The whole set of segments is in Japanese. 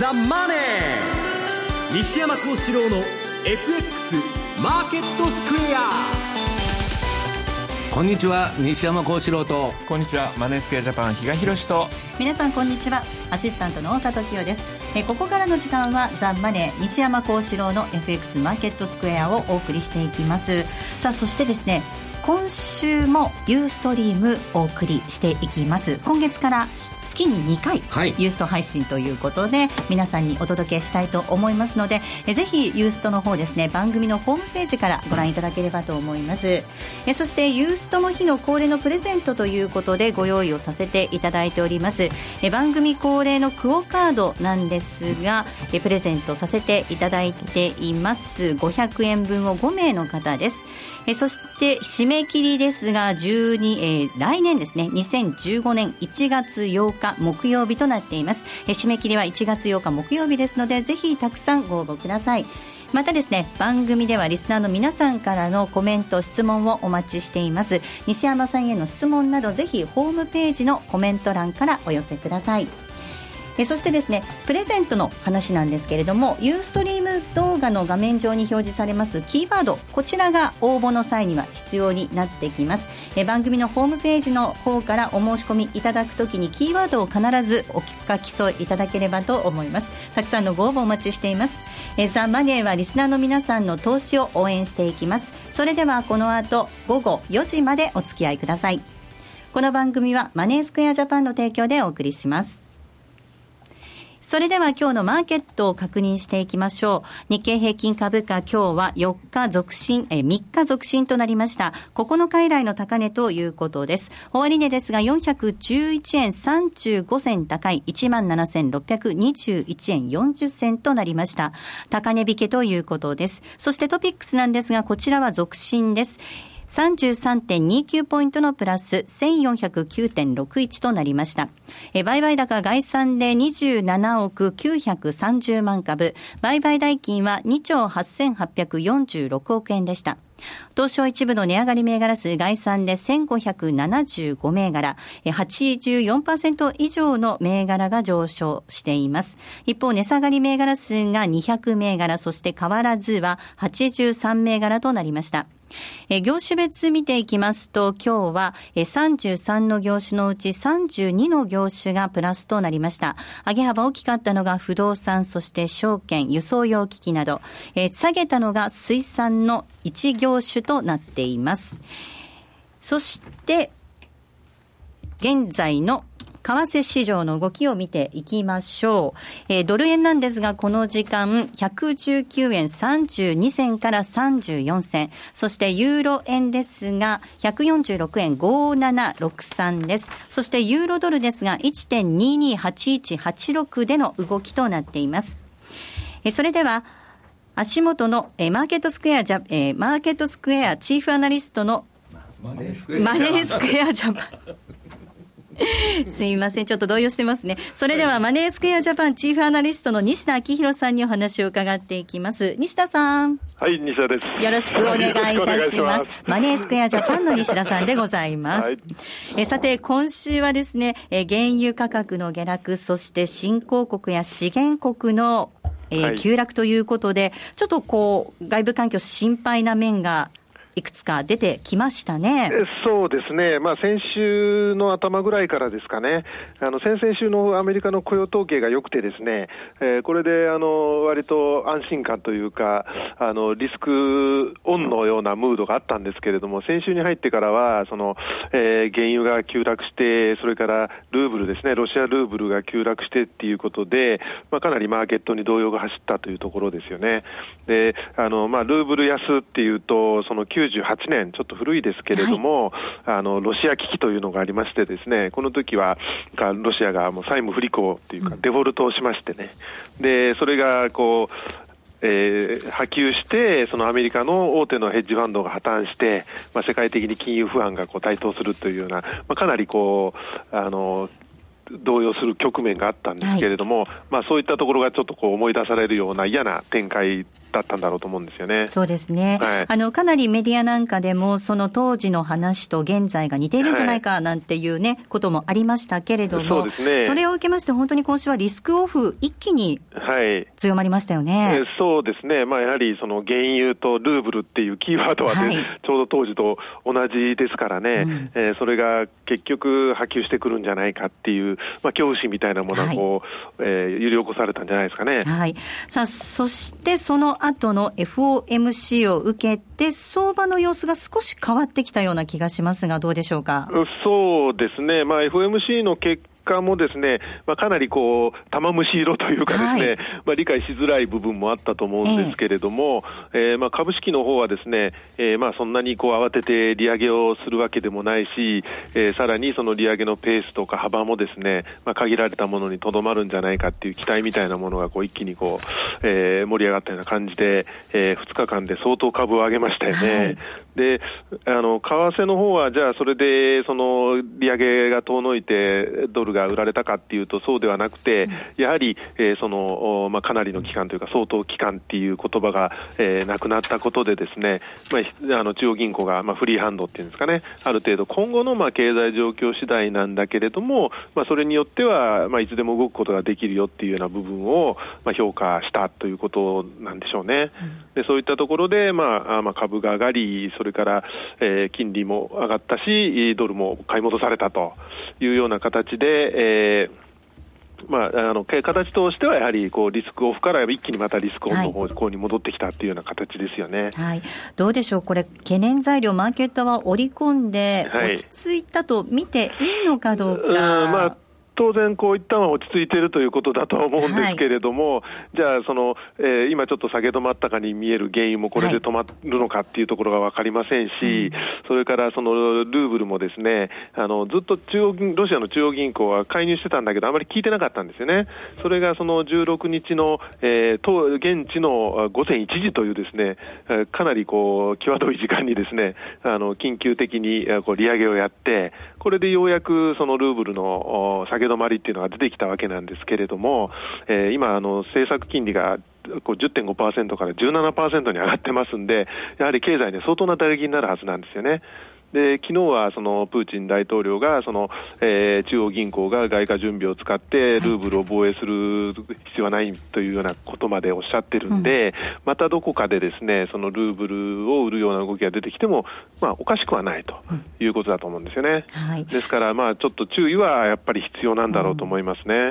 ザ・マネー」西山幸四郎の FX マーケットスクエア。こんにちは西山幸四郎と。こんにちはマネースクエアジャパン比嘉宏と。皆さんこんにちは。アシスタントの大里清です。えここからの時間はザ・マネー西山幸四郎の FX マーケットスクエアをお送りしていきます。さあそしてですね今週もユーストリームお送りしていきます。今月から月に2回、はい、ユースト配信ということで皆さんにお届けしたいと思いますのでえぜひユーストの方ですね番組のホームページからご覧いただければと思います。えそしてユーストの日の恒例のプレゼントということでご用意をさせていただいております。え番組恒例のクオカードなんですがえプレゼントさせていただいています。500円分を5名の方ですえそして締め切りですが12、えー、来年ですね。2015年1月8日木曜日となっています。え締め切りは1月8日木曜日ですのでぜひたくさんご応募ください。またですね番組ではリスナーの皆さんからのコメント質問をお待ちしています。西山さんへの質問などぜひホームページのコメント欄からお寄せください。えそしてですねプレゼントの話なんですけれどもユーストリーム動画の画面上に表示されますキーワードこちらが応募の際には必要になってきます。え番組のホームページの方からお申し込みいただくときにキーワードを必ずお書き添えいただければと思います。たくさんのご応募お待ちしています。えザ・マネーはリスナーの皆さんの投資を応援していきます。それではこの後午後4時までお付き合いください。この番組はマネースクエアジャパンの提供でお送りします。それでは今日のマーケットを確認していきましょう。日経平均株価今日は4日続伸、え3日続伸となりました。9日以来の高値ということです。終値ですが411円35銭高い17,621円40銭となりました。高値引けということです。そしてトピックスなんですがこちらは続伸です。33.29ポイントのプラス1409.61となりました。え売買高概算で27億930万株、売買代金は2兆8846億円でした。東証一部の値上がり銘柄数概算で1575銘柄、84%以上の銘柄が上昇しています。一方、値下がり銘柄数が200銘柄、そして変わらずは83銘柄となりました。え業種別見ていきますと、今日はえ33の業種のうち32の業種がプラスとなりました。上げ幅大きかったのが不動産、そして証券、輸送用機器など、え下げたのが水産の1業種となっています。そして、現在の為替市場の動きを見ていきましょう。えー、ドル円なんですが、この時間、119円32銭から34銭。そしてユーロ円ですが、146円5763です。そしてユーロドルですが、1.228186での動きとなっています。えー、それでは、足元の、えー、マーケットスクエアジャ、えー、マーケットスクエアチーフアナリストのマネースクエアジャパン。すいません。ちょっと動揺してますね。それでは、マネースクエアジャパンチーフアナリストの西田明宏さんにお話を伺っていきます。西田さん。はい、西田です。よろしくお願いいたします。ますマネースクエアジャパンの西田さんでございます。はい、えさて、今週はですね、え原油価格の下落、そして新興国や資源国のえー、急落ということで、ちょっとこう、外部環境心配な面がいくつか出てきましたね。そうですね。まあ先週の頭ぐらいからですかね。あの先々週のアメリカの雇用統計が良くてですね、えー、これであの割と安心感というか、あのリスクオンのようなムードがあったんですけれども、先週に入ってからはその、えー、原油が急落して、それからルーブルですね、ロシアルーブルが急落してっていうことで、まあかなりマーケットに動揺が走ったというところですよね。で、あのまあルーブル安っていうとその98年、ちょっと古いですけれども、はい、あのロシア危機というのがありまして、ですねこの時はロシアがもう債務不履行というか、デフォルトをしましてね、でそれがこうえー、波及して、そのアメリカの大手のヘッジファンドが破綻して、まあ、世界的に金融不安がこう台頭するというような、まあ、かなりこう、あの、動揺する局面があったんですけれども、はい、まあそういったところがちょっとこう思い出されるような嫌な展開だったんだろうと思うんですよね。そうですね。はいあの、かなりメディアなんかでも、その当時の話と現在が似ているんじゃないかなんていうね、こともありましたけれども、そうですねそれを受けまして、本当に今週はリスクオフ、一気にはい。強まりましたよえねー。そうですね、まあ、やはりその原油とルーブルっていうキーワードは、ねはいちょうど当時と同じですからね、うんえーそれが結局、波及してくるんじゃないかっていう、まあ、恐怖心みたいなものがこう、えー揺り起こされたんじゃないですかね。はい。さあ、そしてその後の FOMC を受けて、相場の様子が少し変わってきたような気がしますが、どうでしょうか？そうですね、まあ、FOMC の結果もですね、まあ、かなりこう玉虫色というかですね、はいまあ、理解しづらい部分もあったと思うんですけれども、えーまあ、株式の方はですね、えーまあそんなにこう慌てて利上げをするわけでもないし、えーさらにその利上げのペースとか幅もですね、まあ、限られたものにとどまるんじゃないかっていう期待みたいなものがこう一気にこう、えー盛り上がったような感じで、え2日間で相当株を上げましたよね。はいで、あの、為替の方は、じゃあ、それで、その、利上げが遠のいて、ドルが売られたかっていうと、そうではなくて、やはり、えーその、おまあ、かなりの期間というか、相当期間っていう言葉が、えーなくなったことでですね、まあひ、あの、中央銀行が、まあ、フリーハンドっていうんですかね、ある程度、今後の、まあ、経済状況次第なんだけれども、まあ、それによっては、まあ、いつでも動くことができるよっていうような部分を、まあ、評価したということなんでしょうね。で、そういったところで、まあ、あまあ、株が上がり、それから、えー金利も上がったし、ドルも買い戻されたというような形で、えーまあ、あのけ形としてはやはりこうリスクオフから一気にまたリスクオンの方向に戻ってきたっていうような形ですよね。はい。どうでしょう？これ、懸念材料、マーケットは織り込んで、はい落ち着いたと見ていいのかどううんか。まあ当然、こういったのは落ち着いているということだとは思うんですけれども、じゃあその、えー今ちょっと下げ止まったかに見える原因もこれで止まるのかっていうところが分かりませんし、それからそのルーブルもですねあのずっと中央銀ロシアの中央銀行は介入してたんだけど、あまり効いてなかったんですよね。それがその16日の、えーと現地のあ午前1時というですね、えーかなりこう際どい時間にですね、あの緊急的にえーこう利上げをやって、これでようやくそのルーブルの下げ止まりっていうのが出てきたわけなんですけれども、えー今あの政策金利がこう10.5%から17%に上がってますんで、やはり経済に相当な打撃になるはずなんですよね。で昨日はそのプーチン大統領がその、えー中央銀行が外貨準備を使ってルーブルを防衛する必要はないというようなことまでおっしゃってるんで、またどこかでですねそのルーブルを売るような動きが出てきても、まあ、おかしくはないということだと思うんですよね。はい。ですから、まあ、ちょっと注意はやっぱり必要なんだろうと思いますね。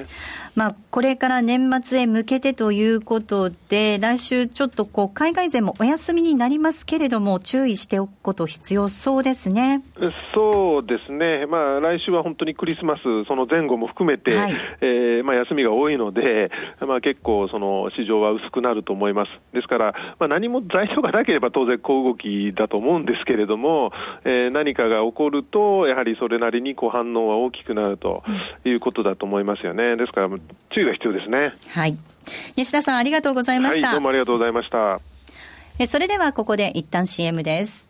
まあ、これから年末へ向けてということで、来週ちょっとこう、海外勢もお休みになりますけれども、注意しておくこと必要そうですね。そうですね、まあ、来週は本当にクリスマス、その前後も含めて、はいえーまあ、休みが多いので、まあ、結構、その市場は薄くなると思います。ですから、まあ、何も材料がなければ当然、小動きだと思うんですけれども、えー何かが起こると、やはりそれなりにこう反応は大きくなるということだと思いますよね。ですから、注意が必要ですね。はい。西田さん、ありがとうございまはい、した。どうもありがとうございました。えそれではここで一旦 CM です。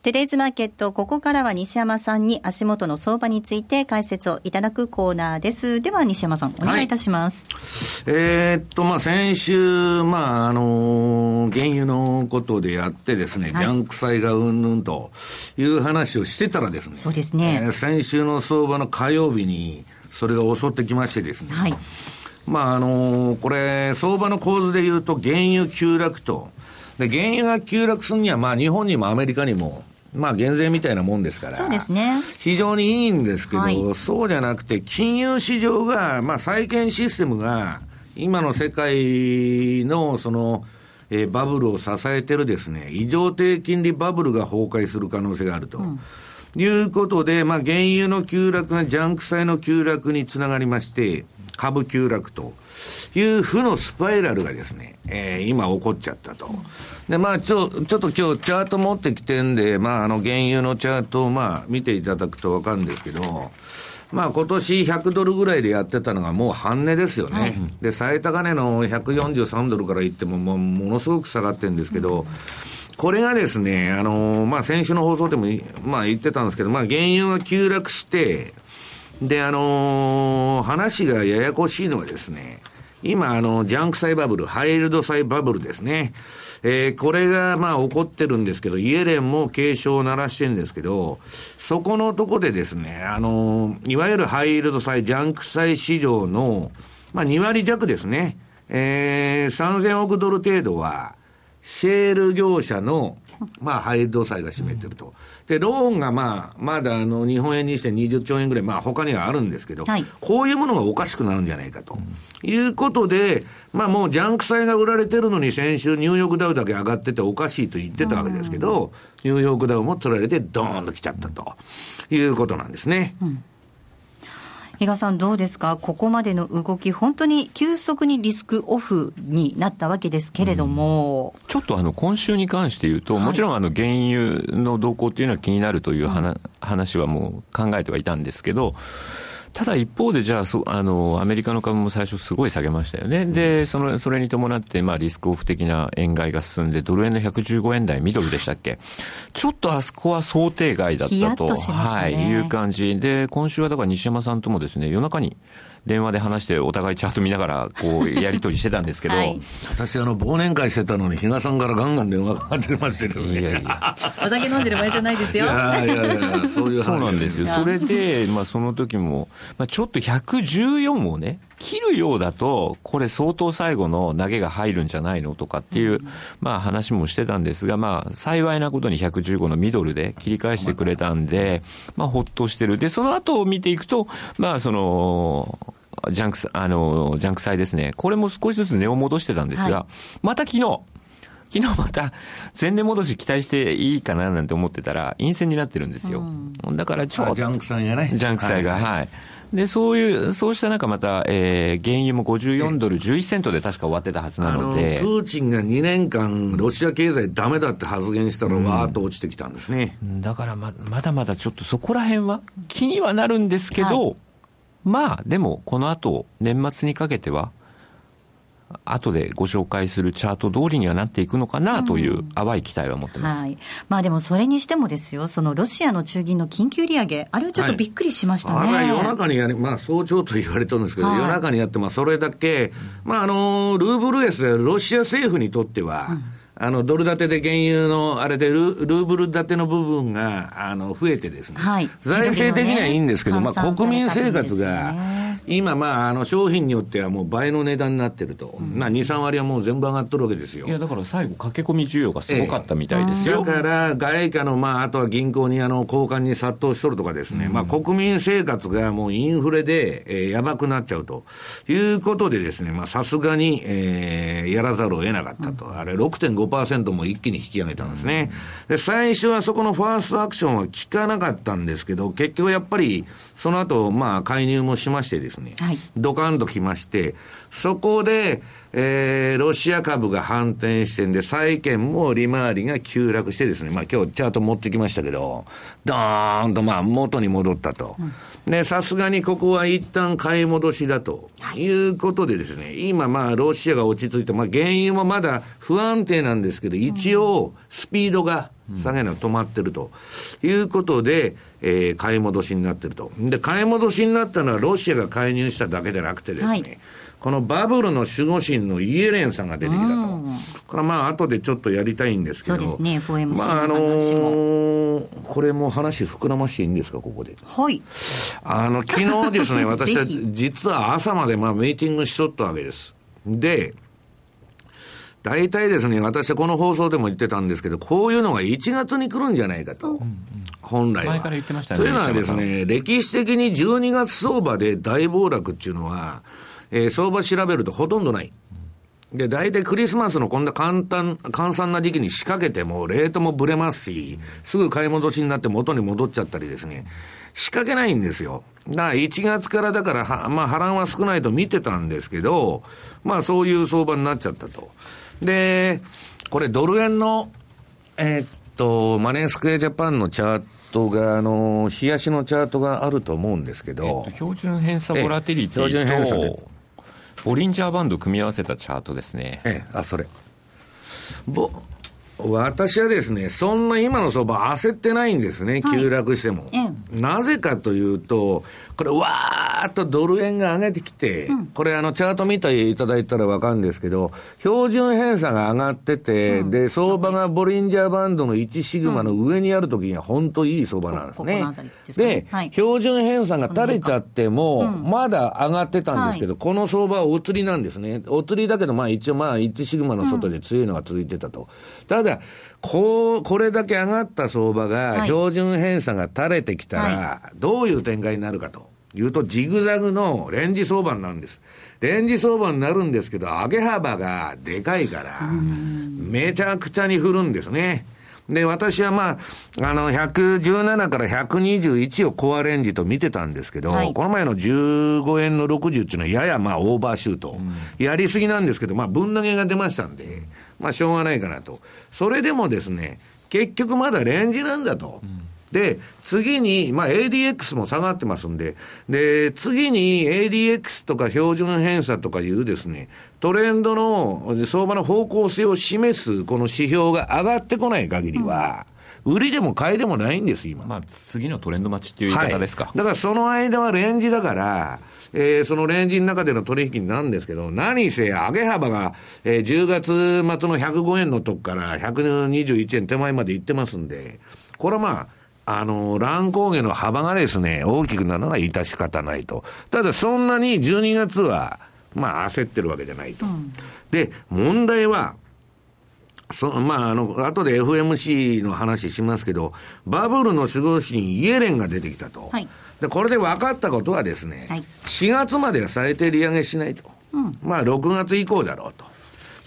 テレーズマーケット、ここからは西山さんに足元の相場について解説をいただくコーナーです。では西山さん、お願いいたします。はい、えー、っと、まあ、先週、まあ、あのー、原油のことでやってですね、はい、ジャンク債がうんぬんという話をしてたらですね、そうですね。えー、先週の相場の火曜日に、それが襲ってきましてですね、はい。まあ、あのー、これ、相場の構図で言うと、原油急落と、で、原油が急落するには、まあ、日本にもアメリカにも、まあ、減税みたいなもんですから、そうですね。非常にいいんですけど、はい、そうじゃなくて、金融市場が、まあ、債券システムが、今の世界の、その、えー、バブルを支えてるですね、異常低金利バブルが崩壊する可能性があると。うんいうことで、まあ、原油の急落がジャンク債の急落につながりまして、株急落という負のスパイラルがですね、えー、今起こっちゃったと。で、まあ、ちょ、ちょっと今日チャート持ってきてんで、まあ、あの、原油のチャートをまあ、見ていただくとわかるんですけど、まあ、今年100ドルぐらいでやってたのがもう半値ですよね。はい、で、最高値の143ドルから言っても、もう、ものすごく下がってるんですけど、これがですね、あのー、まあ、先週の放送でも、まあ、言ってたんですけど、まあ、原油が急落して、で、あのー、話がややこしいのはですね、今、あの、ジャンク債バブル、ハイイールド債バブルですね。えー、これが、まあ、起こってるんですけど、イエレンも警鐘を鳴らしてるんですけど、そこのとこでですね、あのー、いわゆるハイイールド債、ジャンク債市場の、まあ、2割弱ですね。えー、3000億ドル程度は、シェール業者の、まあ、ハイルド債が占めてると。で、ローンがまあ、まだあの、日本円にして20兆円ぐらい、まあ、他にはあるんですけど、はい、こういうものがおかしくなるんじゃないかと。いうことで、まあもうジャンク債が売られてるのに先週ニューヨークダウだけ上がってておかしいと言ってたわけですけど、ニューヨークダウも取られてドーンと来ちゃったということなんですね。うん比嘉さん、どうですか、ここまでの動き、本当に急速にリスクオフになったわけですけれども、うん、ちょっとあの今週に関して言うと、はい、もちろんあの原油の動向というのは気になるという話,、話はもう考えてはいたんですけど、ただ一方で、じゃあそあの、アメリカの株も最初すごい下げましたよね。で、その、それに伴って、まあ、リスクオフ的な円買いが進んで、ドル円の115円台ミドルでしたっけ？ちょっとあそこは想定外だったと、とね、はい、いう感じ。で、今週はだから西山さんともですね、夜中に、電話で話してお互いチャート見ながらこうやり取りしてたんですけど、はい、私あの忘年会してたのに比嘉さんからガンガン電話がかかってましたけどね。いやいや。お酒飲んでる場合じゃないですよ。いやいやいやそういうそうなんですよ。それで、まあ、その時も、まあ、ちょっと114をね切るようだと、これ相当最後の投げが入るんじゃないのとかっていう、まあ話もしてたんですが、まあ幸いなことに115のミドルで切り返してくれたんで、まあほっとしてる。で、その後を見ていくと、まあその、ジャンク、あの、ジャンク債ですね。これも少しずつ値を戻してたんですが、はい、また昨日、昨日また 全値戻し期待していいかななんて思ってたら、陰線になってるんですよ。うん、だからちょっと。ジャンク債がね。ジャンク債が、はい、はい。で、そういう、そうした中また、えー、原油も54ドル11セントで確か終わってたはずなので。プーチンが2年間、ロシア経済ダメだって発言したら、わーっと落ちてきたんですね。うん、だからま、まだまだちょっとそこら辺は気にはなるんですけど、はいまあ、でも、この後、年末にかけては、後でご紹介するチャート通りにはなっていくのかなという淡い期待は持ってます、うん、はい、まあ、でもそれにしてもですよ、そのロシアの中銀の緊急利上げ、あれはちょっとびっくりしましたね、はい、あれは夜中にやり、まあ、早朝と言われてるんですけど、はい、夜中にやって、まあ、それだけ、まあ、あのルーブルエスでロシア政府にとっては、うんあの、ドル建てで原油のあれでル、ルーブル建ての部分が、あの、増えてですね。はい。財政的にはいいんですけど、まあ、国民生活が、今、まあ、あの、商品によってはもう倍の値段になってると。うん、まあ、2、3割はもう全部上がっとるわけですよ。いや、だから最後、駆け込み需要がすごかったみたいですよ。だから、外貨の、まあ、あとは銀行に、あの、交換に殺到しとるとかですね。うん、まあ、国民生活がもうインフレで、えー、やばくなっちゃうということでですね、まあ、さすがに、えー、やらざるを得なかったと。うん、あれ、6.5%も一気に引き上げたんですね。で、最初はそこのファーストアクションは効かなかったんですけど、結局やっぱり、その後、まあ、介入もしましてですね、はい、ドカンときまして、そこで、えー、ロシア株が反転してんで、債券も利回りが急落してですね、まあ今日チャート持ってきましたけど、ドーンとまあ元に戻ったと。で、さすがにここは一旦買い戻しだと。い。うことでですね、今まあロシアが落ち着いて、まあ原油もまだ不安定なんですけど、一応スピードが下げが止まってると。いうことで、えー、買い戻しになってると。で、買い戻しになったのはロシアが介入しただけでなくてですね、はいこのバブルの守護神のイエレンさんが出てきたと。これはまあ後でちょっとやりたいんですけど。そうですね、FOMC まああのー、これも話膨らましていいんですか、ここで。はい。あの、昨日ですね、私は実は朝までまあミーティングしとったわけです。で、大体ですね、私はこの放送でも言ってたんですけど、こういうのが1月に来るんじゃないかと。うんうん、本来は。前から言ってましたね。というのはですね、歴史的に12月相場で大暴落っていうのは、えー、相場調べるとほとんどない。で、大体クリスマスのこんな簡単、簡単な時期に仕掛けても、レートもぶれますし、すぐ買い戻しになって元に戻っちゃったりですね、仕掛けないんですよ。だから1月からだからは、まあ波乱は少ないと見てたんですけど、まあそういう相場になっちゃったと。で、これドル円の、えー、っと、マネースクエアジャパンのチャートが、あの、冷やしのチャートがあると思うんですけど、えっと、標準偏差ボラティリティと、標準偏差でボリンジャーバンド組み合わせたチャートですね。ええ、あ、それ。ぼ、私はですね、そんな今の相場焦ってないんですね、急落しても。はい、なぜかというと、これ、わーっとドル円が上げてきて、うん、これ、あの、チャート見ていただいたらわかるんですけど、標準偏差が上がってて、うん、で、相場がボリンジャーバンドの1シグマの上にあるときには、本当いい相場なんですね。で、はい、標準偏差が垂れちゃっても、まだ上がってたんですけど、この相場はお釣りなんですね。お釣りだけど、まあ一応まあ1シグマの外で強いのが続いてたと。ただ、こう、これだけ上がった相場が、標準偏差が垂れてきたら、どういう展開になるかと。いうと、ジグザグのレンジ相場になるんです。レンジ相場になるんですけど、上げ幅がでかいから、めちゃくちゃに振るんですね。で、私はまあ、あの、117から121をコアレンジと見てたんですけど、はい、この前の15円の60っていうのはややまあオーバーシュート。やりすぎなんですけど、まあ、分投げが出ましたんで、まあ、しょうがないかなと。それでもですね、結局まだレンジなんだと。うんで、次に、まあ ADX も下がってますんで、で、次に ADX とか標準偏差とかいうですね、トレンドの相場の方向性を示すこの指標が上がってこない限りは、うん、売りでも買いでもないんです、今。まあ、次のトレンド待ちっていう言い方ですか。はい、だからその間はレンジだから、えー、そのレンジの中での取引になるんですけど、何せ上げ幅が、えー、10月末の105円のとこから121円手前まで行ってますんで、これはまあ、あの、乱高下の幅がですね、大きくなるのは致し方ないと。ただ、そんなに12月は、まあ、焦ってるわけじゃないと。うん、で、問題は、そまあ、あの、後で FMC の話しますけど、バブルの守護神イエレンが出てきたと。はい、で、これで分かったことはですね、はい、4月までは最低利上げしないと。うん、まあ、6月以降だろうと。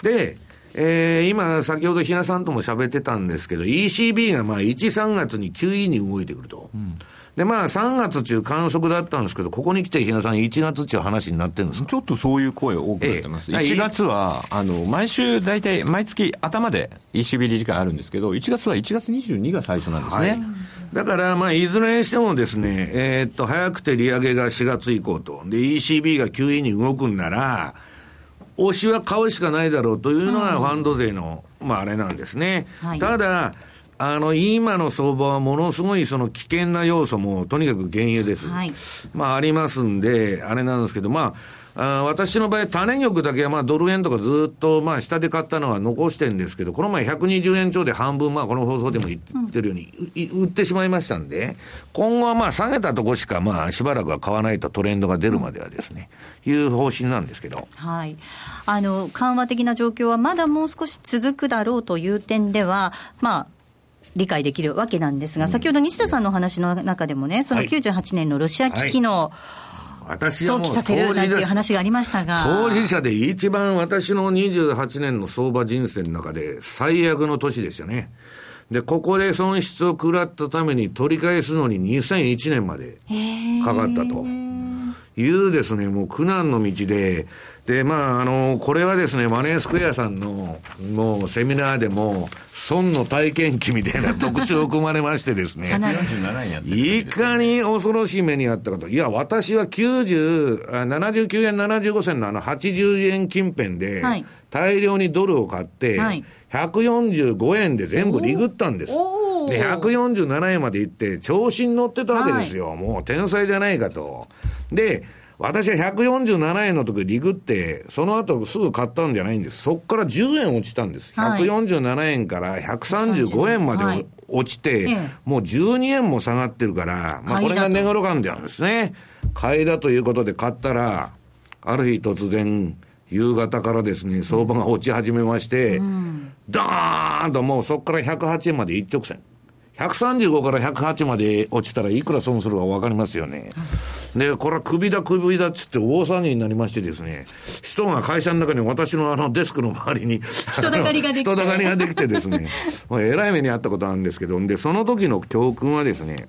で、えー、今、先ほどひなさんとも喋ってたんですけど、ECB がまあ1、3月に QE に動いてくると。うん、で、まあ3月中観測だったんですけど、ここに来てひなさん1月中話になってるんですちょっとそういう声多くなってます。えー、1月は、あの、毎週大体、毎月頭で ECB 理事会あるんですけど、1月は1月22が最初なんですね。はいだから、まあ、いずれにしてもですね、えー、っと、早くて利上げが4月以降と。で、ECB が QE に動くんなら、推しは買うしかないだろうというのがファンド税の、まああれなんですね。はい、ただ、あの、今の相場はものすごいその危険な要素もとにかく原油です。はい、まあありますんで、あれなんですけど、まあ、あ私の場合、種玉だけはまあドル円とかずっとまあ下で買ったのは残してるんですけど、この前120円超で半分、まあこの放送でも言ってるように、うん、売ってしまいましたんで、今後はまあ下げたとこしかまあしばらくは買わないとトレンドが出るまではですね、うん、いう方針なんですけど。はい。あの、緩和的な状況はまだもう少し続くだろうという点では、まあ、理解できるわけなんですが、先ほど西田さんのお話の中でもね、その98年のロシア危機の、はい私はもう当事者話がありましたが当事者で一番私の28年の相場人生の中で最悪の年でしたね。で、ここで損失を食らったために取り返すのに2001年までかかったと。いうですね、もう苦難の道で、で、まあ、あの、これはですね、マネースクエアさんの、もう、セミナーでも、損の体験記みたいな 特集を組まれましてですね、いかに恐ろしい目にあったかと。いや、私は90、79円75銭のあの80円近辺で、大量にドルを買って、145円で全部リグったんです。で、147円まで行って、調子に乗ってたわけですよ。はい、もう天才じゃないかと。で、私は147円の時リグって、その後すぐ買ったんじゃないんです。そこから10円落ちたんです。147円から135円まで落ちて、はい、もう12円も下がってるから、まあこれが値頃感なんですね。買いだということで買ったら、ある日突然、夕方からですね、相場が落ち始めまして、うん、ダーンともうそこから108円まで一直線。135から108まで落ちたらいくら損するか分かりますよね。で、これは首だ首だっつって大騒ぎになりましてですね、人が会社の中に私のあのデスクの周りに人だかりができて。人だかりができてですね、えらい目にあったことあるんですけど、で、その時の教訓はですね、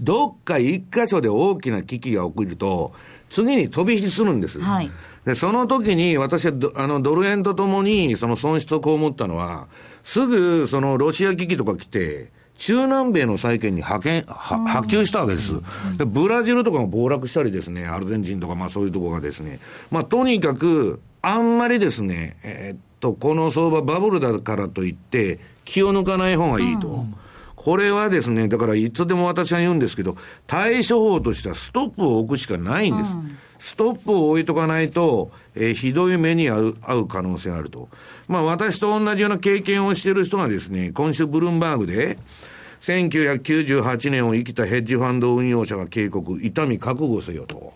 どっか一箇所で大きな危機が起きると、次に飛び火するんです。はい。で、その時に私はあのドル円とともにその損失を被ったのは、すぐそのロシア危機とか来て、中南米の債券に派遣、波及したわけです。で、ブラジルとかも暴落したりですね、アルゼンチンとかまあそういうところがですね、まあとにかく、あんまりですね、えー、っと、この相場バブルだからといって、気を抜かない方がいいと。うんこれはですね、だからいつでも私は言うんですけど、対処法としてはストップを置くしかないんです。うん、ストップを置いとかないと、えー、ひどい目に遭う遭う可能性があると。まあ私と同じような経験をしている人がですね、今週ブルームバーグで、1998年を生きたヘッジファンド運用者が警告、痛み覚悟せよと。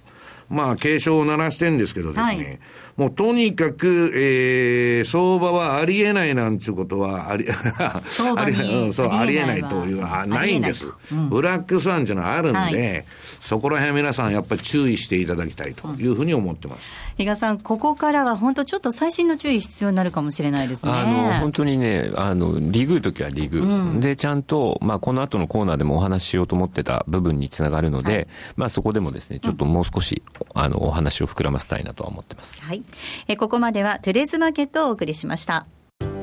まあ、警鐘を鳴らしてんですけどですね、はい、もうとにかく、えー、相場はありえないなんていうことは、あり、あり、そう、ありえないというのはないんです。うん、ブラックスワンっていうのはあるんで、はい、そこら辺皆さんやっぱり注意していただきたいというふうに思ってます。比嘉さん、ここからは本当ちょっと最新の注意必要になるかもしれないですね。あの、本当にね、あの、リグときはリグ、うん、で、ちゃんと、まあ、この後のコーナーでもお話ししようと思ってた部分につながるので、はい、まあ、そこでもですね、ちょっともう少し、あの、お話を膨らませたいなとは思ってます。はい。えここまではトゥレーズマーケットをお送りしました。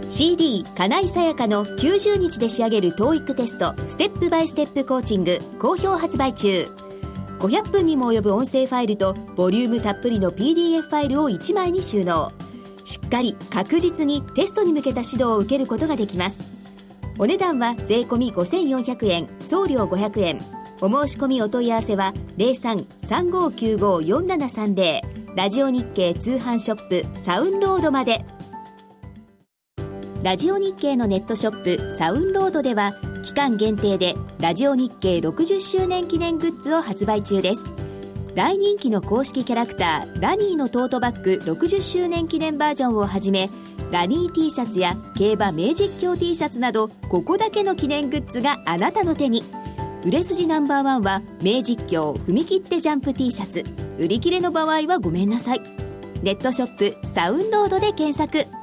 CD 金井さやかの90日で仕上げる TOEIC テストステップバイステップコーチング好評発売中500分にも及ぶ音声ファイルとボリュームたっぷりの PDF ファイルを1枚に収納。しっかり確実にテストに向けた指導を受けることができます。お値段は税込5400円送料500円。お申し込みお問い合わせは0335954730ラジオ日経通販ショップサウンロードまで。ラジオ日経のネットショップサウンロードでは期間限定でラジオ日経60周年記念グッズを発売中です。大人気の公式キャラクターラニーのトートバッグ60周年記念バージョンをはじめラニー T シャツや競馬名実況 T シャツなどここだけの記念グッズがあなたの手に。売れ筋ナンバーワンは名実況踏み切ってジャンプ T シャツ。売り切れの場合はごめんなさい。ネットショップサウンロードで検索。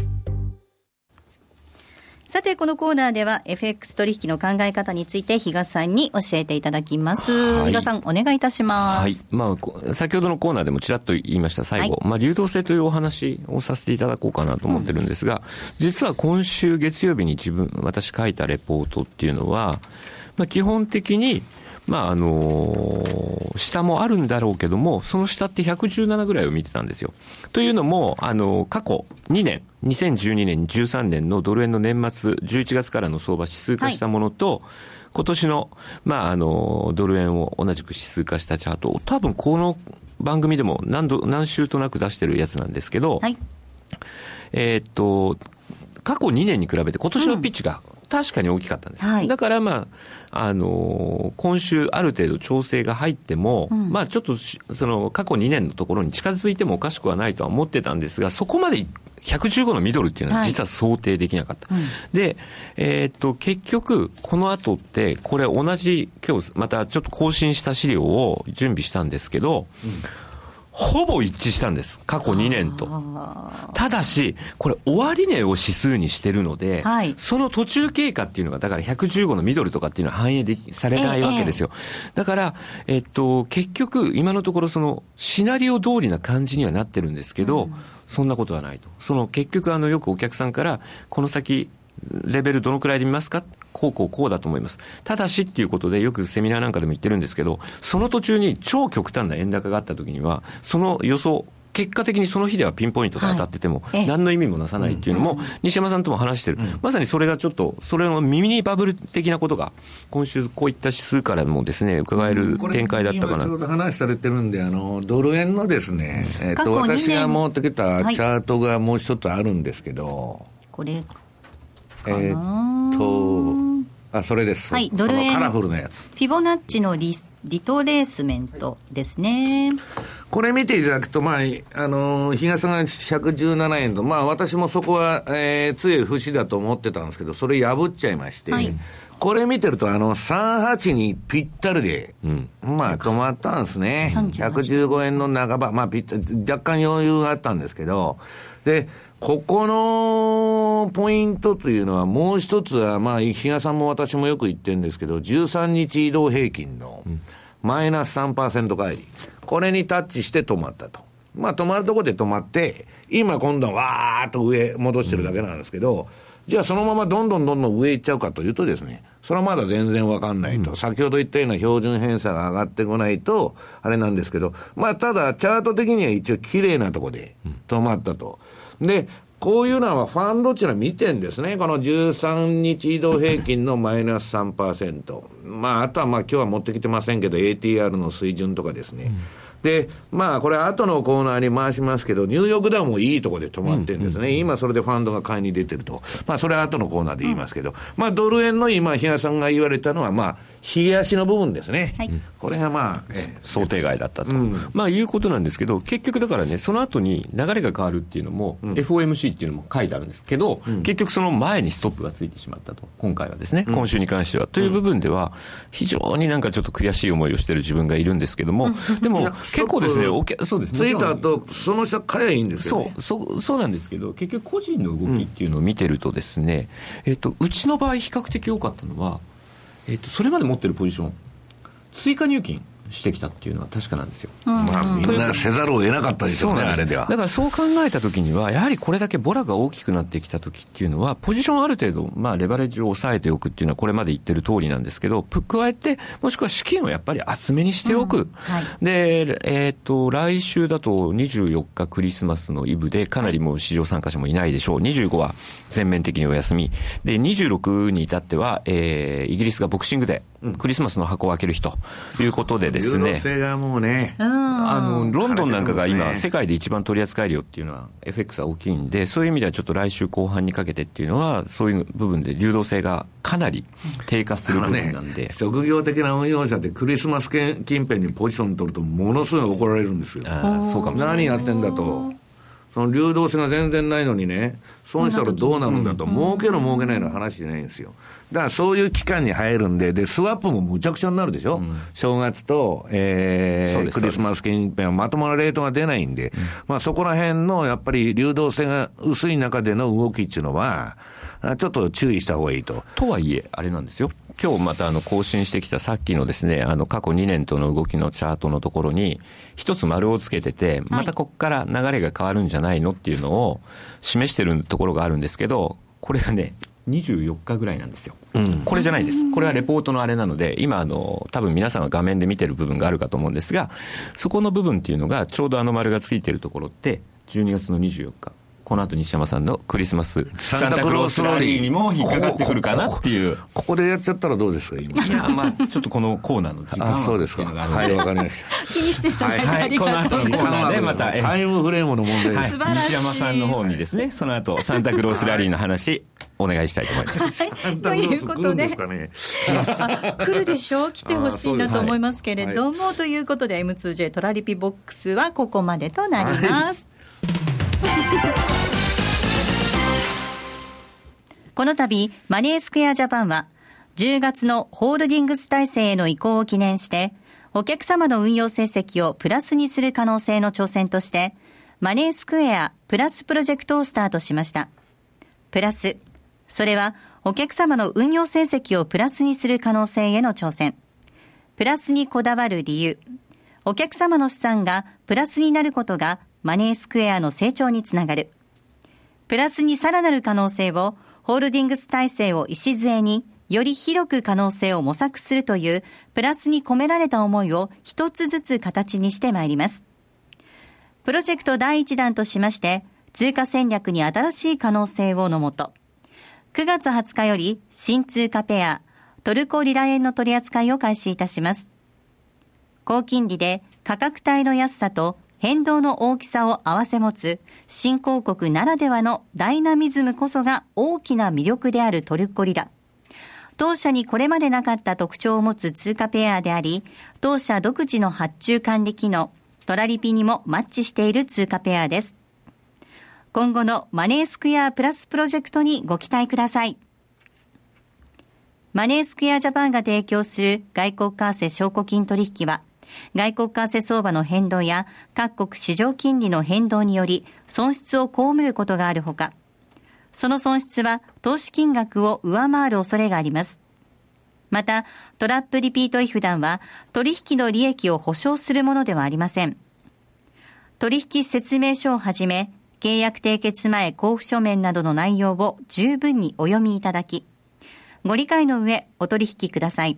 さて、このコーナーでは FX 取引の考え方について比嘉さんに教えていただきます。はい、比嘉さん、お願いいたします。はい。まあ、先ほどのコーナーでもちらっと言いました最後、はい、まあ、流動性というお話をさせていただこうかなと思ってるんですが、うん、実は今週月曜日に自分、私書いたレポートっていうのは、まあ、基本的に、まああのー、下もあるんだろうけども、その下って117ぐらいを見てたんですよ。というのも、あのー、過去2年、2012年、13年のドル円の年末、11月からの相場指数化したものと、はい、今年の、まあ、あの、ドル円を同じく指数化したチャート多分この番組でも何度、何週となく出してるやつなんですけど、はい、えっと、過去2年に比べて今年のピッチが確かに大きかったんです。はい、だからまあ、あのー、今週ある程度調整が入っても、うん、まあちょっとその過去2年のところに近づいてもおかしくはないとは思ってたんですが、そこまで115のミドルっていうのは実は想定できなかった。はいうん、で、えー、っと、結局、この後って、これ同じ、今日またちょっと更新した資料を準備したんですけど、うんほぼ一致したんです。過去2年と。ただし、これ終値を指数にしてるので、はい、その途中経過っていうのが、だから115のミドルとかっていうのは反映でき、されないわけですよ。ええ、だから、えっと、結局、今のところその、シナリオ通りな感じにはなってるんですけど、うん、そんなことはないと。その、結局、あの、よくお客さんから、この先、レベルどのくらいで見ますかこうこうこうだと思います。ただしっていうことでよくセミナーなんかでも言ってるんですけど、その途中に超極端な円高があった時には、その予想、結果的にその日ではピンポイントで当たってても、何の意味もなさないっていうのも、西山さんとも話してる、まさにそれがちょっと、それの耳にバブル的なことが、今週、こういった指数からもですね、伺える展開だったかな。ちょうど話されてるんで、あのドル円のですね、えっと、私が持ってきたチャートがもう一つあるんですけど、これえー、っと、あ、それです。はい、ドル円。カラフルなやつ。フィボナッチのリリトレースメントですね。これ見ていただくと、まあ、あの、日傘が117円と、まあ、私もそこは、えー、強い節だと思ってたんですけど、それ破っちゃいまして、はい、これ見てると、あの、38にぴったりで、うん、まあ、止まったんですね。115円の半ば、まあ、ぴった若干余裕があったんですけど、で、ここのポイントというのは、もう一つは、まあ、日嘉さんも私もよく言ってるんですけど、13日移動平均のマイナス3%帰り、これにタッチして止まったと。まあ、止まるところで止まって、今今度はわーっと上戻してるだけなんですけど、じゃあそのままどんどんどんどん上行っちゃうかというとですね、それはまだ全然わかんないと、うん、先ほど言ったような標準偏差が上がってこないと、あれなんですけど、まあただ、チャート的には一応綺麗なとこで止まったと。うんで、こういうのはファンドっていうのは見てんですね。この13日移動平均のマイナス3%。まあ、あとはまあ今日は持ってきてませんけど、ATR の水準とかですね。うんで、まあ、これ、後のコーナーに回しますけど、ニューヨークダウンもいいところで止まってるんですね、うんうん、今、それでファンドが買いに出てると、まあ、それは後のコーナーで言いますけど、うん、まあ、ドル円の今、比嘉さんが言われたのは、まあ、冷やしの部分ですね、はい、これがまあ、え想定外だったと、うん、まあ、いうことなんですけど、結局だからね、その後に流れが変わるっていうのも、うん、FOMC っていうのも書いてあるんですけど、うん、結局その前にストップがついてしまったと、今回はですね、今週に関しては。という部分では、非常になんかちょっと悔しい思いをしてる自分がいるんですけども、でも結構ですね、そうですついた後その下、買えばいいんですよ、ね、そうそうそうなんですけど、結局、個人の動きっていうのを見てると、ですね、うん、えっと、うちの場合、比較的多かったのは、えっと、それまで持ってるポジション、追加入金。してきたっていうのは確かなんですよ。まあ、みんなせざるを得なかったですよね、あれでは。だからそう考えたときには、やはりこれだけボラが大きくなってきたときっていうのは、ポジションある程度、まあ、レバレッジを抑えておくっていうのは、これまで言ってる通りなんですけど、加えて、もしくは資金をやっぱり厚めにしておく。うんはい、で、えっ、ー、と、来週だと24日クリスマスのイブで、かなりもう市場参加者もいないでしょう。25は全面的にお休み。で、26に至っては、えー、イギリスがボクシングで、クリスマスの箱を開ける日ということでですね。もうね。あの、ロンドンなんかが今、世界で一番取り扱い量っていうのは、FX は大きいんで、そういう意味ではちょっと来週後半にかけてっていうのは、そういう部分で流動性がかなり低下する部分なんで。ね、職業的な運用者でクリスマス近辺にポジション取ると、ものすごい怒られるんですよ。あそうかもしれない。何やってんだと。その流動性が全然ないのにね、損したらどうなるんだと、儲ける儲けないの話じゃないんですよ。だからそういう期間に入るんで、で、スワップもむちゃくちゃになるでしょ、うん、正月と、えー、クリスマス近辺はまともなレートが出ないんで、うん、まあそこら辺のやっぱり流動性が薄い中での動きっていうのは、ちょっと注意した方がいいと。とはいえ、あれなんですよ。今日またあの更新してきたさっきのですね、あの過去2年との動きのチャートのところに、一つ丸をつけてて、またここから流れが変わるんじゃないのっていうのを示してるところがあるんですけど、これがね、24日ぐらいなんですよ、うん、これじゃないです、これはレポートのあれなので、今あの、多分皆さんが画面で見てる部分があるかと思うんですが、そこの部分っていうのが、ちょうどあの丸がついてるところって、12月の24日、この後西山さんのクリスマスサンタクロースラリーにも引っかかってくるかなっていう。ここでやっちゃったらどうですか今？いやまあちょっとのコーナーの時間あそうですか。はいわかりました。気にしてたはい、はい、この後のコーナーでまたタイムフレームの問題です、はい、西山さんの方にですねその後サンタクロースラリーの話お願いしたいと思います。はい、ということで、ね、来るでしょう、来てほしいなと思いますけれども、はい、ということで、M2J トラリピボックスはここまでとなります。この度、マネースクエアジャパンは、10月のホールディングス体制への移行を記念して、お客様の運用成績をプラスにする可能性の挑戦として、マネースクエアプラスプロジェクトをスタートしました。プラス、それはお客様の運用成績をプラスにする可能性への挑戦。プラスにこだわる理由。お客様の資産がプラスになることがマネースクエアの成長につながる。プラスにさらなる可能性をホールディングス体制を礎により広く可能性を模索するというプラスに込められた思いを一つずつ形にしてまいります。プロジェクト第一弾としまして、通貨戦略に新しい可能性をのもと、9月20日より新通貨ペア、トルコリラ円の取り扱いを開始いたします。高金利で価格帯の安さと変動の大きさを合わせ持つ新興国ならではのダイナミズムこそが大きな魅力であるトルコリラ。当社にこれまでなかった特徴を持つ通貨ペアであり、当社独自の発注管理機能、トラリピにもマッチしている通貨ペアです。今後のマネースクエアプラスプロジェクトにご期待ください。マネースクエアジャパンが提供する外国為替証拠金取引は、外国為替相場の変動や各国市場金利の変動により損失を被ることがあるほか、その損失は投資金額を上回る恐れがあります。また、トラップリピート違反団は取引の利益を保証するものではありません。取引説明書をはじめ、契約締結前交付書面などの内容を十分にお読みいただき、ご理解の上お取引ください。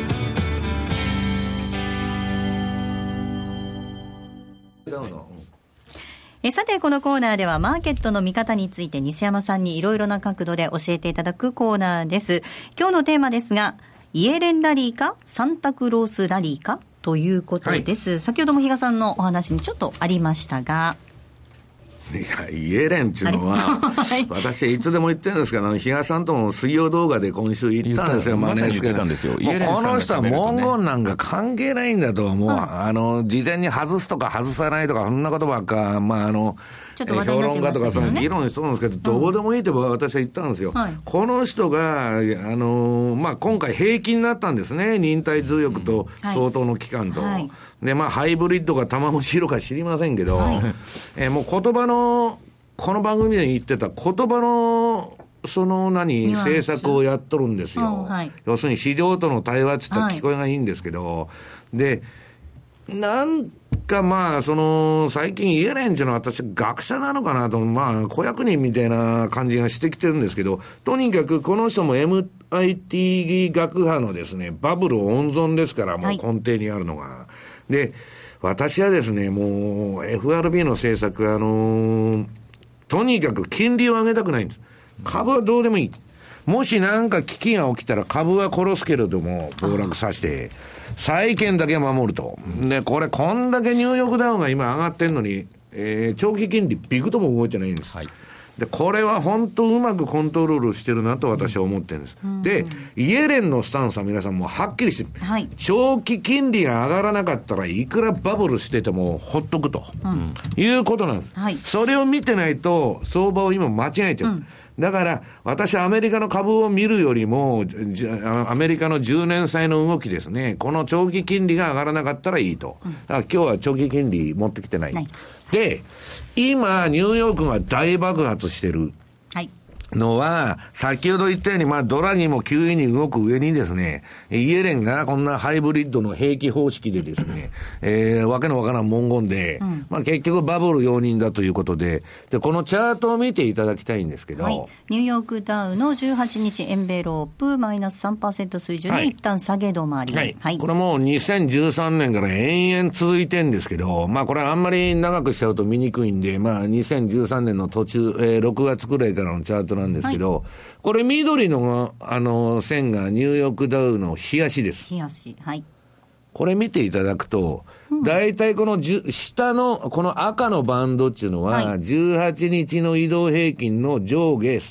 えさて、このコーナーではマーケットの見方について西山さんにいろいろな角度で教えていただくコーナーです。今日のテーマですが、イエレンラリーかサンタクロースラリーかということです。はい、先ほども比嘉さんのお話にちょっとありましたが。いや、イエレンっていうのは、はい、私いつでも言ってるんですけど、比嘉さんとも水曜動画で今週言ったんですよ、まネスケたんですよ。この人は文言なんか関係ないんだと、もう、あの、事前に外すとか外さないとか、そんなことばっか、まあ、あの、評論家とかその議論しとるんですけど、どうでもいいって私は言ったんですよ。この人が、あの、まあ、今回平均になったんですね。忍耐強くと相当の期間と。で、まあ、ハイブリッドか玉虫色か知りませんけど、はい、えー、もう言葉の、この番組で言ってた言葉の、その何、政策をやっとるんですよ。はい、要するに市場との対話って言ったら聞こえがいいんですけど、はい、で、なんかまあ、その、最近イエレンっていうのは私学者なのかなと、まあ、子役人みたいな感じがしてきてるんですけど、とにかくこの人も MIT 学派のですね、バブル温存ですから、もう根底にあるのが。はいで、私はですね、もう FRB の政策、あのー、とにかく金利を上げたくないんです。株はどうでもいい。もし何か危機が起きたら株は殺すけれども、暴落させて、債券だけ守ると。で、これこんだけニューヨークダウンが今上がってんのに、えー、長期金利ビクとも動いてないんです。はいで、これは本当うまくコントロールしてるなと私は思ってるんです。うん、で、イエレンのスタンスは皆さんもはっきりしてる。はい、長期金利が上がらなかったらいくらバブルしててもほっとくと、うん、いうことなんです、はい。それを見てないと相場を今間違えちゃう。うんだから、私、アメリカの株を見るよりも、アメリカの10年債の動きですね、この長期金利が上がらなかったらいいと。だから今日は長期金利持ってきてない。ないで、今、ニューヨークが大爆発してる。のは、先ほど言ったように、まあ、ドラギも急に動く上にですね、イエレンがこんなハイブリッドの兵器方式でですね、えー、わけのわからん文言で、うん、まあ、結局バブル容認だということで、で、このチャートを見ていただきたいんですけど、はい、ニューヨークダウの18日エンベロープマイナス3%水準に一旦下げ止まり。はい。はい、これもう2013年から延々続いてんですけど、まあ、これあんまり長くしちゃうと見にくいんで、まあ、2013年の途中、えー、6月くらいからのチャートなんですけど、はい、これ緑の、あの、線がニューヨークダウの冷やしです。冷やし。はい。これ見ていただくと、大体この下の、この赤のバンドっていうのは、18日の移動平均の上下、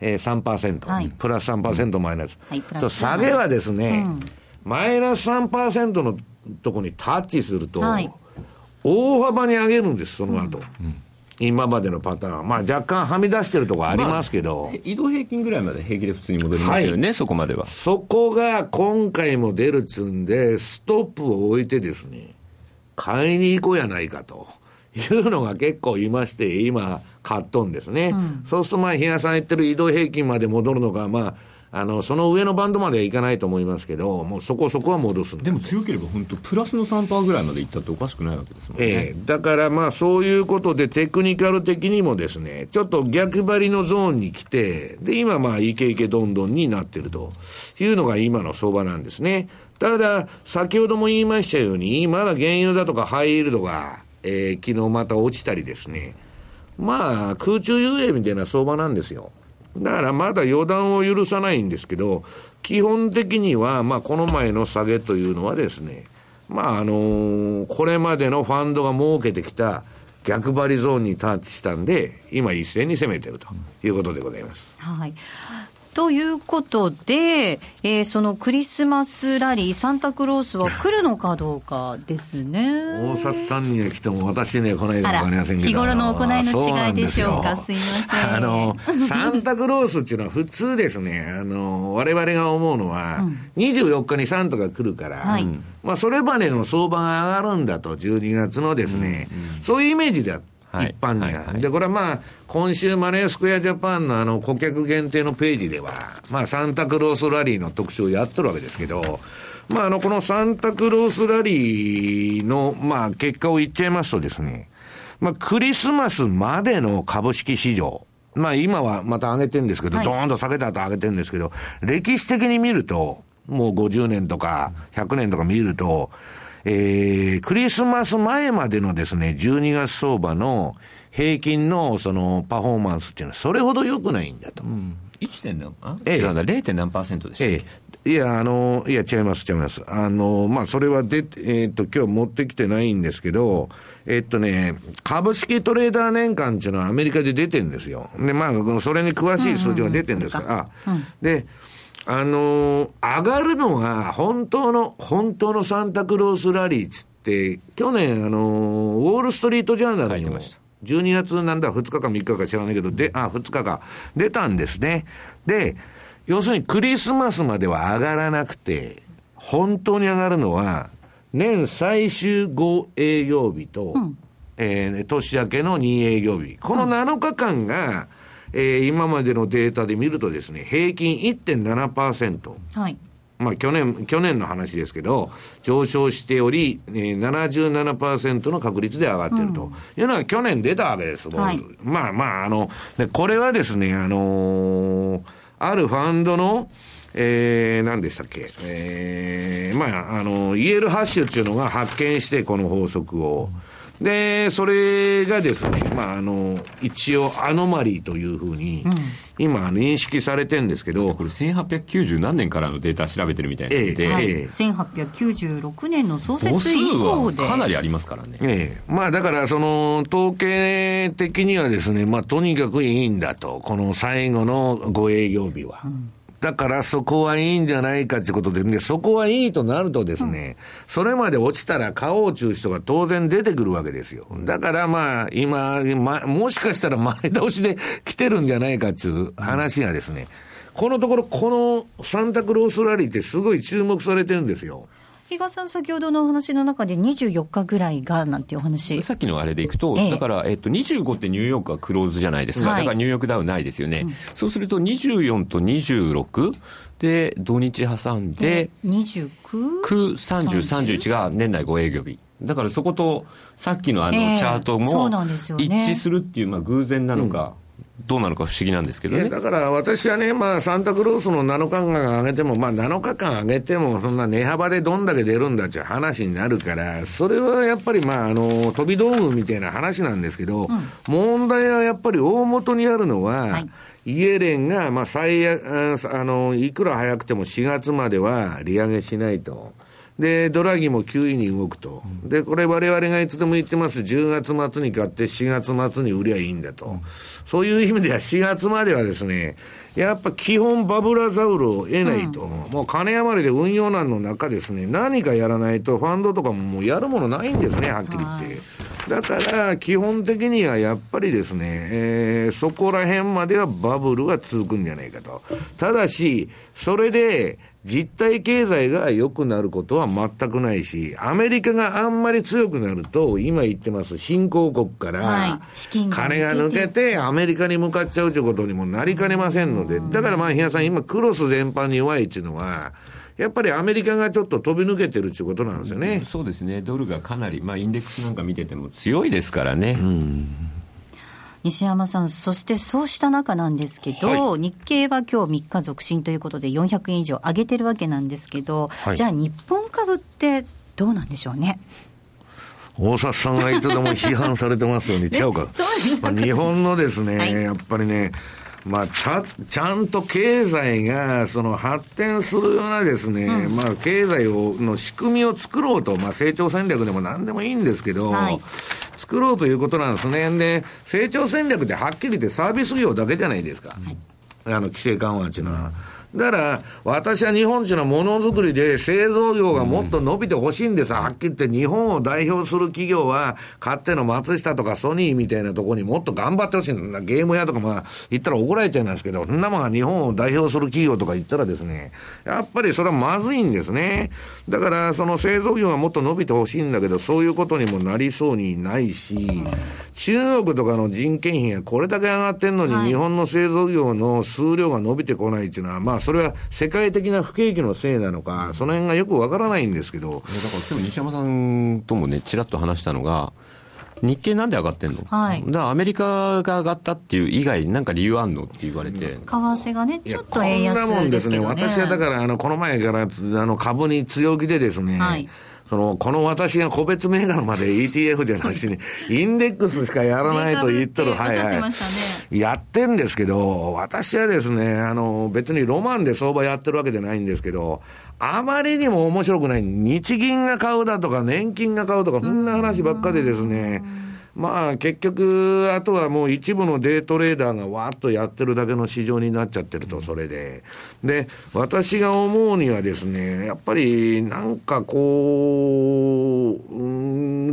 えー、3%、はい、プラス3%マイナス。はい、と下げはですね、うん、マイナス3%のとこにタッチすると、はい、大幅に上げるんです、その後。うん今までのパターン、まあ、若干はみ出してるところありますけど、まあ、移動平均ぐらいまで平気で普通に戻りますよね、はい、そこまでは。そこが今回も出るっつんで、ストップを置いてですね、買いに行こうやないかと。いうのが結構いまして、今、買っとんですね。うん、そうすると、まあ、日野さん言ってる移動平均まで戻るのか、まあ、あの、その上のバンドまではいかないと思いますけど、もうそこそこは戻すでも強ければ本当、プラスの3%ぐらいまでいったっておかしくないわけですもんね。ええー、だからまあそういうことでテクニカル的にもですね、ちょっと逆張りのゾーンに来て、で、今まあイケイケどんどんになってるというのが今の相場なんですね。ただ、先ほども言いましたように、まだ原油だとかハイイールドが、えー、昨日また落ちたりですね、まあ空中遊泳みたいな相場なんですよ。だからまだ予断を許さないんですけど、基本的には、まあ、この前の下げというのはですね、まあ、あの、これまでのファンドが設けてきた逆張りゾーンにタッチしたんで、今一斉に攻めてるということでございます。はい。ということで、えー、そのクリスマスラリー、サンタクロースは来るのかどうかですね。大札さんには来ても、私ね、この間わかりませんけど。日頃の行いの違いでしょうか、すいません。あの、サンタクロースっていうのは普通ですね、あの、我々が思うのは、うん、24日にサンタが来るから、はい、まあ、それまでの相場が上がるんだと、12月のですね、うんうん、そういうイメージであって、一般には、はいはい。はい、で、これはまあ、今週マネースクエアジャパンのあの顧客限定のページでは、まあ、サンタクロースラリーの特集をやってるわけですけど、まあ、あの、このサンタクロースラリーの、まあ、結果を言っちゃいますとですね、まあ、クリスマスまでの株式市場、まあ、今はまた上げてるんですけど、はい、ドーンと下げた後上げてるんですけど、歴史的に見ると、もう50年とか100年とか見ると、えー、クリスマス前までのですね、12月相場の平均のそのパフォーマンスっていうのはそれほど良くないんだと。うん 1. 点何ええ、違うな、0. 何パーセントでしたええ。いや、あの、いや、違います、違います。あの、まあ、それはで、えー、っと、今日持ってきてないんですけど、えっとね、株式トレーダー年間っていうのはアメリカで出てるんですよ。で、まあ、それに詳しい数字が出てるんですから、うんうん、で、あのー、上がるのが本当の、本当のサンタクロースラリーつって、去年、あのー、ウォールストリートジャーナルにも、12月なんだ、2日か3日か知らないけど、で、あ、2日か、出たんですね。で、要するにクリスマスまでは上がらなくて、本当に上がるのは、年最終5営業日と、うん、えー、年明けの2営業日。この7日間が、うんえー、今までのデータで見るとですね、平均1.7%。はい。まあ去年、去年の話ですけど、上昇しており、えー、77%の確率で上がっているというのは去年出たわけです。はい、まあまあ、あの、でこれはですね、あのー、あるファンドの、えー、何でしたっけ、えー、まあ、あの、イエルハッシュっていうのが発見して、この法則を。うんで、それがですね、まあ、あの、一応アノマリーというふうに、今認識されてるんですけど。これ1890何年からのデータ調べてるみたいなので、ええはい、1896年の創設以降で。かなりありますからね。ええ。まあだからその、統計的にはですね、まあとにかくいいんだと、この最後のご営業日は。うんだからそこはいいんじゃないかってことで、ね、そこはいいとなるとですね、うん、それまで落ちたら買おうという人が当然出てくるわけですよ。だからまあ、今、ま、もしかしたら前倒しで来てるんじゃないかっていう話がですね、このところ、このサンタクロースラリーってすごい注目されてるんですよ。比嘉さん、先ほどのお話の中で24日ぐらいがなんていうお話。さっきのあれでいくと、ええ、だから、えっと、25ってニューヨークはクローズじゃないですか、はい、だからニューヨークダウンないですよね、うん、そうすると24と26で、土日挟んで、29、30、31が年内5営業日。だからそことさっきのあのチャートも一致するっていう、まあ偶然なのか、どうなのか不思議なんですけどね。だから私はね、まあ、サンタクロースの7日間上げても、まあ、7日間上げても、そんな値幅でどんだけ出るんだっていう話になるから、それはやっぱり、まあ、あの、飛び道具みたいな話なんですけど、うん、問題はやっぱり大元にあるのは、はい、イエレンが、まあ、最悪、あの、いくら早くても4月までは利上げしないと。で、ドラギも9位に動くと。で、これ我々がいつでも言ってます。10月末に買って4月末に売りゃいいんだと。そういう意味では4月まではですね、やっぱ基本バブラザウルを得ないと。もう金余りで運用難の中ですね、何かやらないとファンドとかももうやるものないんですね、はっきり言って。だから、基本的にはやっぱりですね、えー、そこら辺まではバブルが続くんじゃないかと。ただし、それで、実体経済が良くなることは全くないし、アメリカがあんまり強くなると、今言ってます、新興国から、金が抜けて、アメリカに向かっちゃうということにもなりかねませんので、だからまあ、比嘉さん、今、クロス全般に弱いっていうのは、やっぱりアメリカがちょっと飛び抜けてるっていうことなんですよね。そうですね。ドルがかなり、まあ、インデックスなんか見てても強いですからね。うん西山さん、そしてそうした中なんですけど、はい、日経は今日3日続伸ということで400円以上上げてるわけなんですけど、はい、じゃあ日本株ってどうなんでしょうね？大札さんがいつでも批判されてますように、違うか。まあ、日本のですね、はい、やっぱりね、まあ、ちゃ、ちゃんと経済が、その発展するようなですね、うん、まあ、経済を、の仕組みを作ろうと、まあ、成長戦略でも何でもいいんですけど、はい、作ろうということなんですね。で、成長戦略ってはっきり言ってサービス業だけじゃないですか。はい、あの、規制緩和っていうのは。うんだから、私は日本人のものづくりで製造業がもっと伸びてほしいんです、うん、はっきり言って日本を代表する企業は、かっての松下とかソニーみたいなところにもっと頑張ってほしいんだ。ゲーム屋とかまあ言ったら怒られちゃいますけど、そんなもんが日本を代表する企業とか言ったらですね、やっぱりそれはまずいんですね。だから、その製造業がもっと伸びてほしいんだけど、そういうことにもなりそうにないし、中国とかの人件費がこれだけ上がってんのに、日本の製造業の数量が伸びてこないっていうのは、まあそれは世界的な不景気のせいなのか、その辺がよくわからないんですけど。だから今日西山さんともね、ちらっと話したのが、日経なんで上がってんの、はい、だからアメリカが上がったっていう以外、なんか理由あんの？って言われて、為替がね、ちょっと円安ですけど、ね、こんなもんですね、私はだからあのこの前からあの株に強気でですね、はいその、この私が個別銘柄まで ETF じゃなしに、インデックスしかやらないと言っとる、はいはい。やってんですけど、私はですね、あの、別にロマンで相場やってるわけじゃないんですけど、あまりにも面白くない。日銀が買うだとか、年金が買うとか、そんな話ばっかでですね、まあ結局、あとはもう一部のデートレーダーがわーっとやってるだけの市場になっちゃってると、それで。で、私が思うにはですね、やっぱりなんかこう、う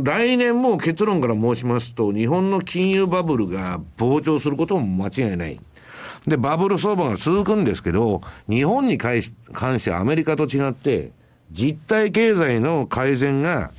ん、来年も結論から申しますと、日本の金融バブルが膨張することも間違いない。で、バブル相場が続くんですけど、日本に関してはアメリカと違って、実体経済の改善が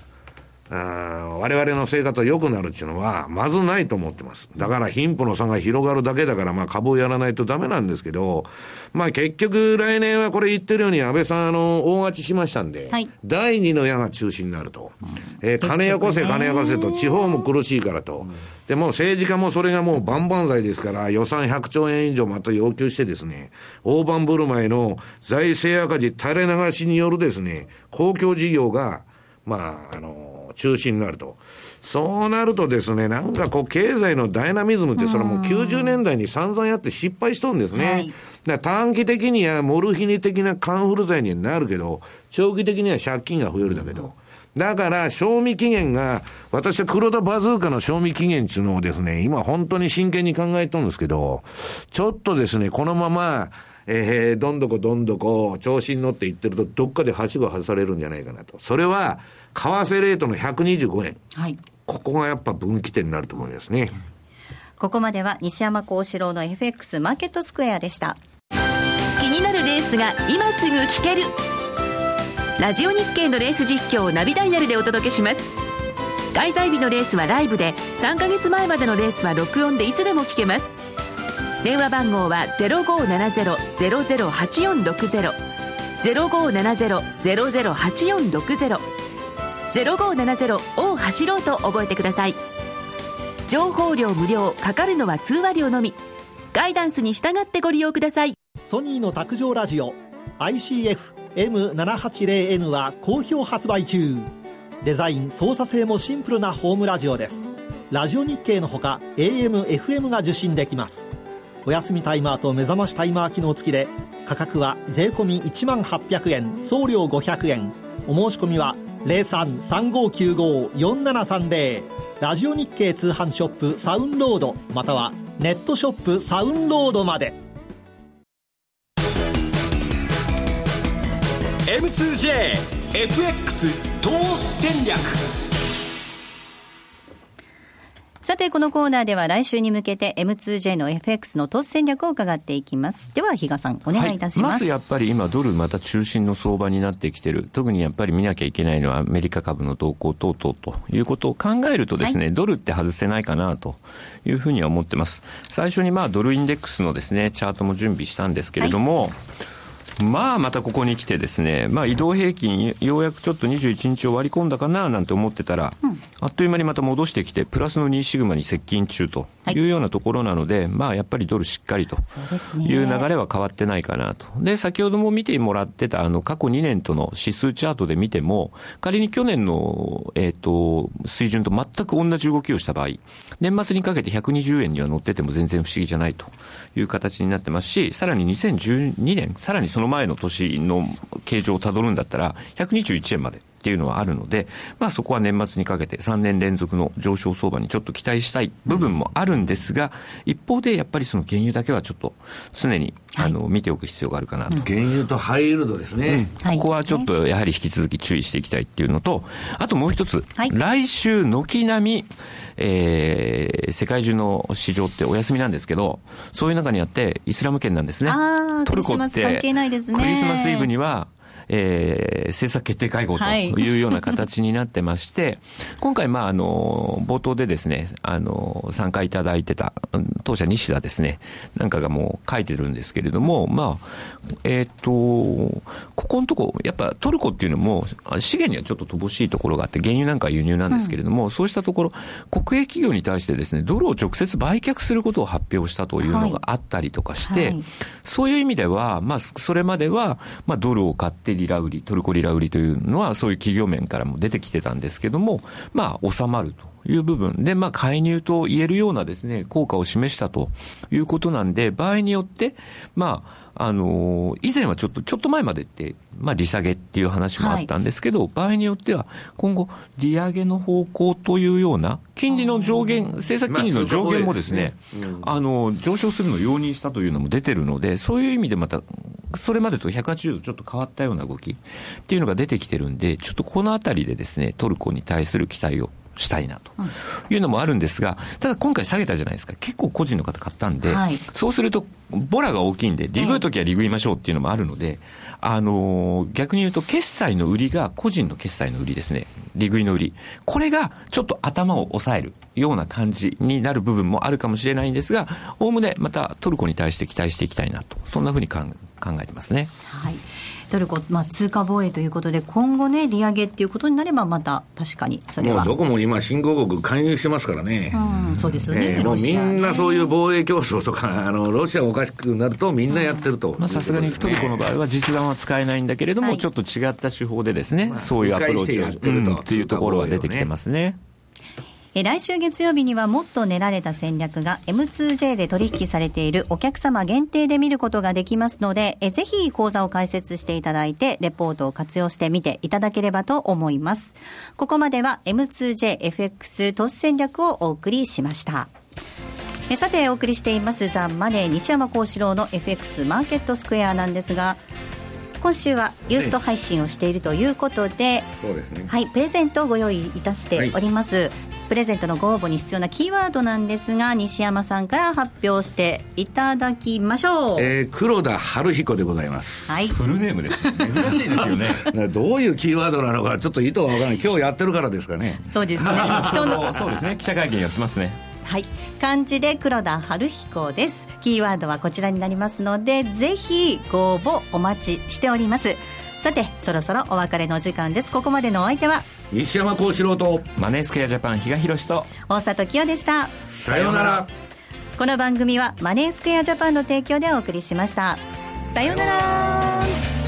我々の生活が良くなるっていうのは、まずないと思ってます。だから貧富の差が広がるだけだから、まあ株をやらないとダメなんですけど、まあ結局来年はこれ言ってるように安倍さん、あの、大勝ちしましたんで、はい、第二の矢が中心になると。うん、えー、金よこせ、金よこせと、地方も苦しいからと。で、も政治家もそれがもう万々歳ですから、予算100兆円以上また要求してですね、大盤振る舞いの財政赤字垂れ流しによるですね、公共事業が、まあ、あの、中心になると。そうなるとですね、なんかこう、経済のダイナミズムって、それはもう90年代に散々やって失敗しとんですね。はい、だ短期的にはモルヒネ的なカンフル剤になるけど、長期的には借金が増えるだけど。だから、賞味期限が、私は黒田バズーカの賞味期限っていうのをですね、今本当に真剣に考えとるんですけど、ちょっとですね、このまま、えー、どんどこどんどこ調子に乗っていってると、どっかではしご外されるんじゃないかなと。それは、為替レートの125円。はい。ここがやっぱ分岐点になると思いますね。ここまでは西山幸四郎の FX マーケットスクエアでした。気になるレースが今すぐ聞ける。ラジオ日経のレース実況をナビダイヤルでお届けします。開催日のレースはライブで、3ヶ月前までのレースは録音でいつでも聞けます。電話番号は0570-008460 0570-008460 0570を走ろうと覚えてください。情報量無料かかるのは通話料のみ。ガイダンスに従ってご利用ください。ソニーの卓上ラジオ ICF-M780N は好評発売中。デザイン操作性もシンプルなホームラジオです。ラジオ日経のほか AM、FM が受信できます。お休みタイマーと目覚ましタイマー機能付きで価格は税込1万800円送料500円。お申し込みは0335954730ラジオ日経通販ショップサウンロードまたはネットショップサウンロードまで。M2JFX 投資戦略。さて、このコーナーでは来週に向けて M2J の FX の投資戦略を伺っていきます。では、比嘉さん、お願いいたします。はい、まずやっぱり今、ドルまた中心の相場になってきてる。特にやっぱり見なきゃいけないのはアメリカ株の動向等々ということを考えるとですね、はい、ドルって外せないかなというふうには思ってます。最初にまあ、ドルインデックスのですね、チャートも準備したんですけれども、はいまあ、またここに来てですね、まあ、移動平均、ようやくちょっと21日を割り込んだかななんて思ってたら、うん、あっという間にまた戻してきて、プラスの2シグマに接近中とい。うようなところなので、はい、まあ、やっぱりドルしっかりという流れは変わってないかなと。で、先ほども見てもらってた、あの、過去2年との指数チャートで見ても、仮に去年の、えっ、ー、と、水準と全く同じ動きをした場合、年末にかけて120円には乗ってても全然不思議じゃないという形になってますし、さらに2012年、さらにその前の年の形状をたどるんだったら、121円まで。っていうのはあるので、まあそこは年末にかけて3年連続の上昇相場にちょっと期待したい部分もあるんですが、一方でやっぱりその原油だけはちょっと常に、あの見ておく必要があるかなと。原油とハイイールドですね、うん、ここはちょっとやはり引き続き注意していきたいっていうのと、あともう一つ、はい、来週軒並み、えー、世界中の市場ってお休みなんですけど、そういう中にあってイスラム圏なんですね。トルコって、クリスマスイブには、えー、政策決定会合とい。うような形になってまして、はい、今回、まあ、あの、冒頭でですね、あの、参加いただいてた、当社西田ですね、なんかがもう書いてるんですけれども、まあ、えっ、ー、と、ここのとこ、やっぱトルコっていうのも、資源にはちょっと乏しいところがあって、原油なんか輸入なんですけれども、うん、そうしたところ、国営企業に対してですね、ドルを直接売却することを発表したというのがあったりとかして、はいはい、そういう意味では、まあ、それまでは、まあ、ドルを買ってリラ売り、トルコリラ売りというのは、そういう企業面からも出てきてたんですけども、まあ、収まると。いう部分で、まあ、介入と言えるようなですね、効果を示したということなんで、場合によって、まあ、あの以前はちょっと、ちょっと前までって、まあ、利下げっていう話もあったんですけど、はい、場合によっては、今後、利上げの方向というような、金利の上限、政策金利の上限もですね、あの、上昇するのを容認したというのも出てるので、そういう意味でまた、それまでと180度ちょっと変わったような動きっていうのが出てきてるんで、ちょっとこのあたりでですね、トルコに対する期待をしたいなというのもあるんですが、ただ今回下げたじゃないですか。結構個人の方買ったんで、はい、そうすると、ボラが大きいんで、リグうときはリグいましょうっていうのもあるので、あのー、逆に言うと、決済の売りが個人の決済の売りですね。利食いの売り。これがちょっと頭を抑えるような感じになる部分もあるかもしれないんですが、おおむねまたトルコに対して期待していきたいなと、そんなふうに考えてますね。はい。トルコ、まあ、通貨防衛ということで、今後ね、利上げっていうことになれば、また確かにそれは。どこも今、新興国、介入してますからね、うん、そうですよね、えー、もうみんなそういう防衛競争とか、あのロシアがおかしくなると、みんなやってると、さすがにトルコの場合は、実弾は使えないんだけれども、はい、ちょっと違った手法でですね、まあ、そういうアプローチをやってると、っていうところは出てきてますね。来週月曜日にはもっと練られた戦略が M2J で取引されているお客様限定で見ることができますので、ぜひ講座を開設していただいて、レポートを活用してみていただければと思います。ここまでは M2JFX 投資戦略をお送りしました。さて、お送りしていますザ・マネー西山幸四郎の FX マーケットスクエアなんですが、今週はユースト配信をしているということで、そうですね。はい、プレゼントをご用意いたしております。はいプレゼントのご応募に必要なキーワードなんですが西山さんから発表していただきましょう、えー、黒田春彦でございます、はい、フルネームです、珍しいですよね。どういうキーワードなのかちょっと意図は分からない今日やってるからですかね。そうですね。人の そうですね。記者会見やってますねはい。漢字で黒田春彦です。キーワードはこちらになりますのでぜひご応募お待ちしております。さてそろそろお別れの時間です。ここまでのお相手は西山幸四郎とマネースクエアジャパン比嘉宏と大里清でした。さようなら。この番組はマネースクエアジャパンの提供でお送りしました。さようなら